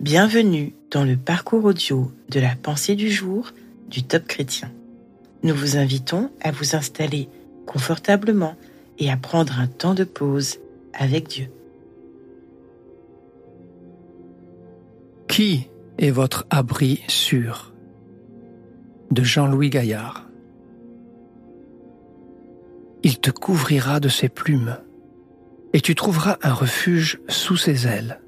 Bienvenue dans le parcours audio de la pensée du jour du Top Chrétien. Nous vous invitons à vous installer confortablement et à prendre un temps de pause avec Dieu. Qui est votre abri sûr? De Jean-Louis Gaillard. Il te couvrira de ses plumes, et tu trouveras un refuge sous ses ailes.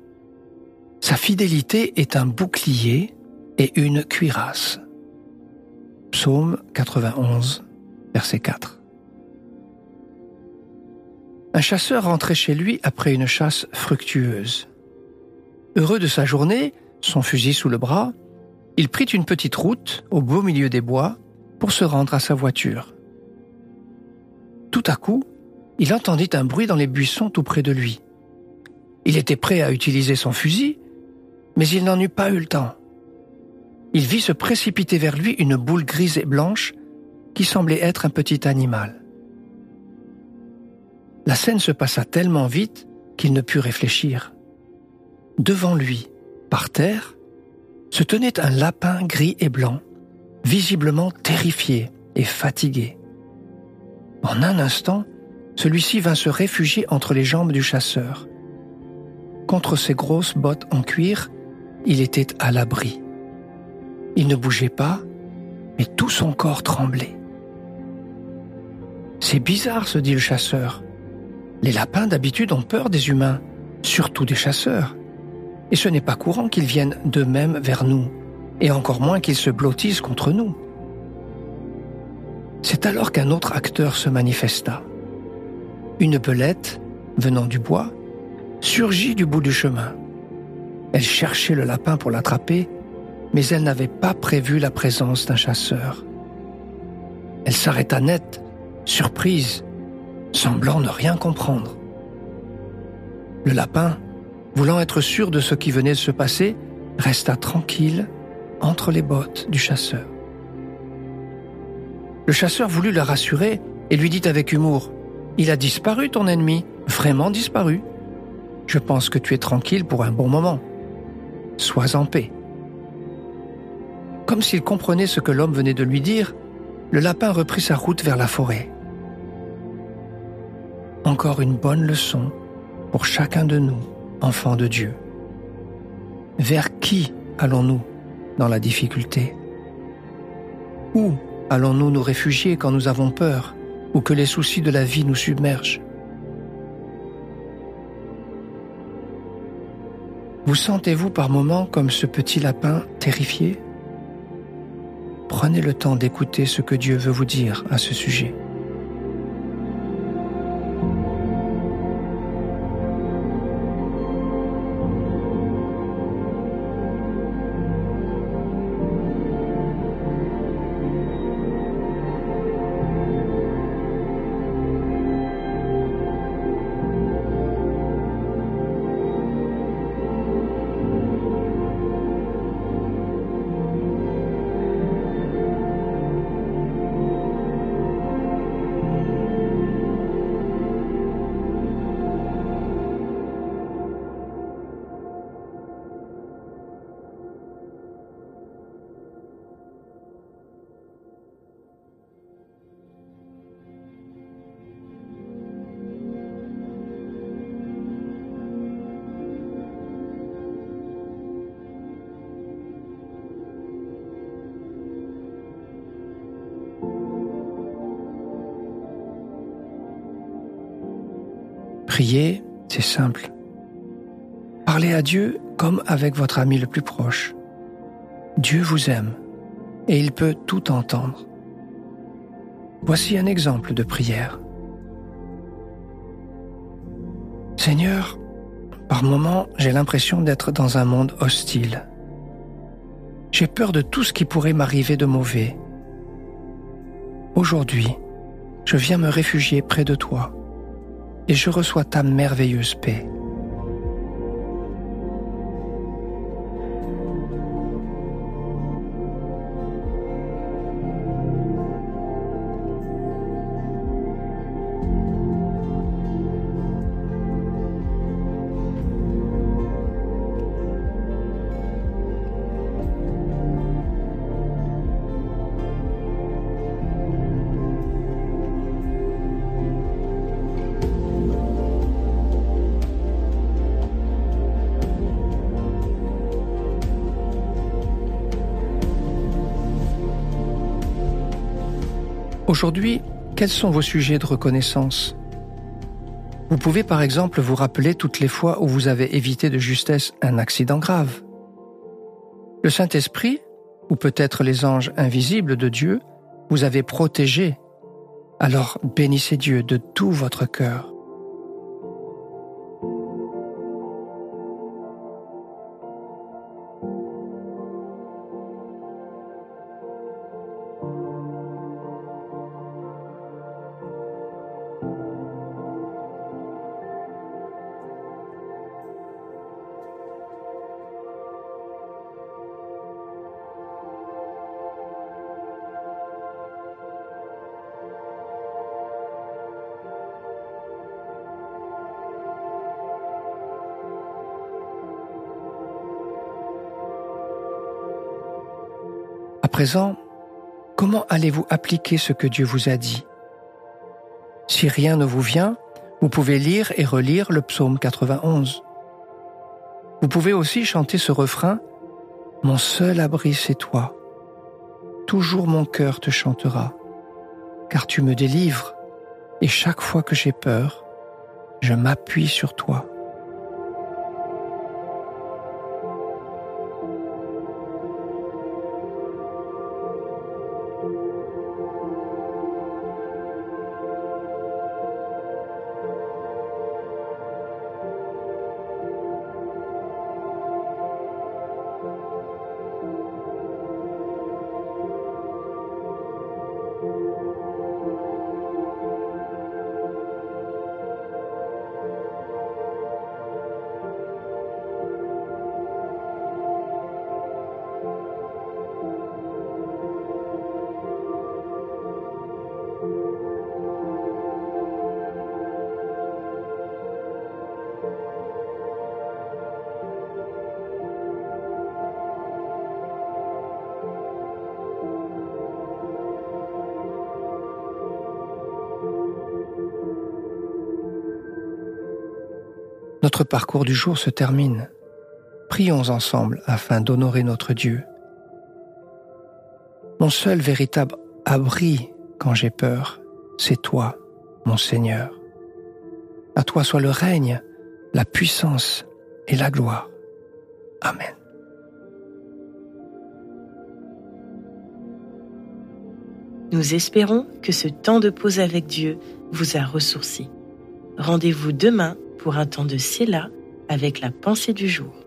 Sa fidélité est un bouclier et une cuirasse. Psaume 91, verset 4. Un chasseur rentrait chez lui après une chasse fructueuse. Heureux de sa journée, son fusil sous le bras, il prit une petite route au beau milieu des bois pour se rendre à sa voiture. Tout à coup, il entendit un bruit dans les buissons tout près de lui. Il était prêt à utiliser son fusil, mais il n'en eut pas eu le temps. Il vit se précipiter vers lui une boule grise et blanche qui semblait être un petit animal. La scène se passa tellement vite qu'il ne put réfléchir. Devant lui, par terre, se tenait un lapin gris et blanc, visiblement terrifié et fatigué. En un instant, celui-ci vint se réfugier entre les jambes du chasseur. Contre ses grosses bottes en cuir, il était à l'abri. Il ne bougeait pas, mais tout son corps tremblait. C'est bizarre, se dit le chasseur. Les lapins d'habitude ont peur des humains, surtout des chasseurs et ce n'est pas courant qu'ils viennent d'eux-mêmes vers nous, et encore moins qu'ils se blottissent contre nous. C'est alors qu'un autre acteur se manifesta. Une belette, venant du bois, surgit du bout du chemin. Elle cherchait le lapin pour l'attraper, mais elle n'avait pas prévu la présence d'un chasseur. Elle s'arrêta net, surprise, semblant ne rien comprendre. Le lapin, voulant être sûr de ce qui venait de se passer, resta tranquille entre les bottes du chasseur. Le chasseur voulut la rassurer et lui dit avec humour Il a disparu ton ennemi, vraiment disparu. Je pense que tu es tranquille pour un bon moment. Sois en paix. Comme s'il comprenait ce que l'homme venait de lui dire, le lapin reprit sa route vers la forêt. Encore une bonne leçon pour chacun de nous enfants de Dieu Vers qui allons-nous dans la difficulté? Où allons-nous nous réfugier quand nous avons peur ou que les soucis de la vie nous submergent? Vous sentez-vous par moments comme ce petit lapin terrifié? Prenez le temps d'écouter ce que Dieu veut vous dire à ce sujet. Prier, c'est simple. Parlez à Dieu comme avec votre ami le plus proche. Dieu vous aime et il peut tout entendre. Voici un exemple de prière. Seigneur, par moments j'ai l'impression d'être dans un monde hostile. J'ai peur de tout ce qui pourrait m'arriver de mauvais. Aujourd'hui, je viens me réfugier près de toi et je reçois ta merveilleuse paix. Aujourd'hui, quels sont vos sujets de reconnaissance? Vous pouvez par exemple vous rappeler toutes les fois où vous avez évité de justesse un accident grave. Le Saint-Esprit, ou peut-être les anges invisibles de Dieu, vous avez protégé. Alors bénissez Dieu de tout votre cœur. Comment allez-vous appliquer ce que Dieu vous a dit? Si rien ne vous vient, vous pouvez lire et relire le psaume 91. Vous pouvez aussi chanter ce refrain Mon seul abri, c'est toi. Toujours mon cœur te chantera, car tu me délivres, et chaque fois que j'ai peur, je m'appuie sur toi. Notre parcours du jour se termine. Prions ensemble afin d'honorer notre Dieu. Mon seul véritable abri quand j'ai peur, c'est toi, mon Seigneur. À toi soit le règne, la puissance et la gloire. Amen. Nous espérons que ce temps de pause avec Dieu vous a ressourci. Rendez-vous demain pour un temps de Séla avec la pensée du jour.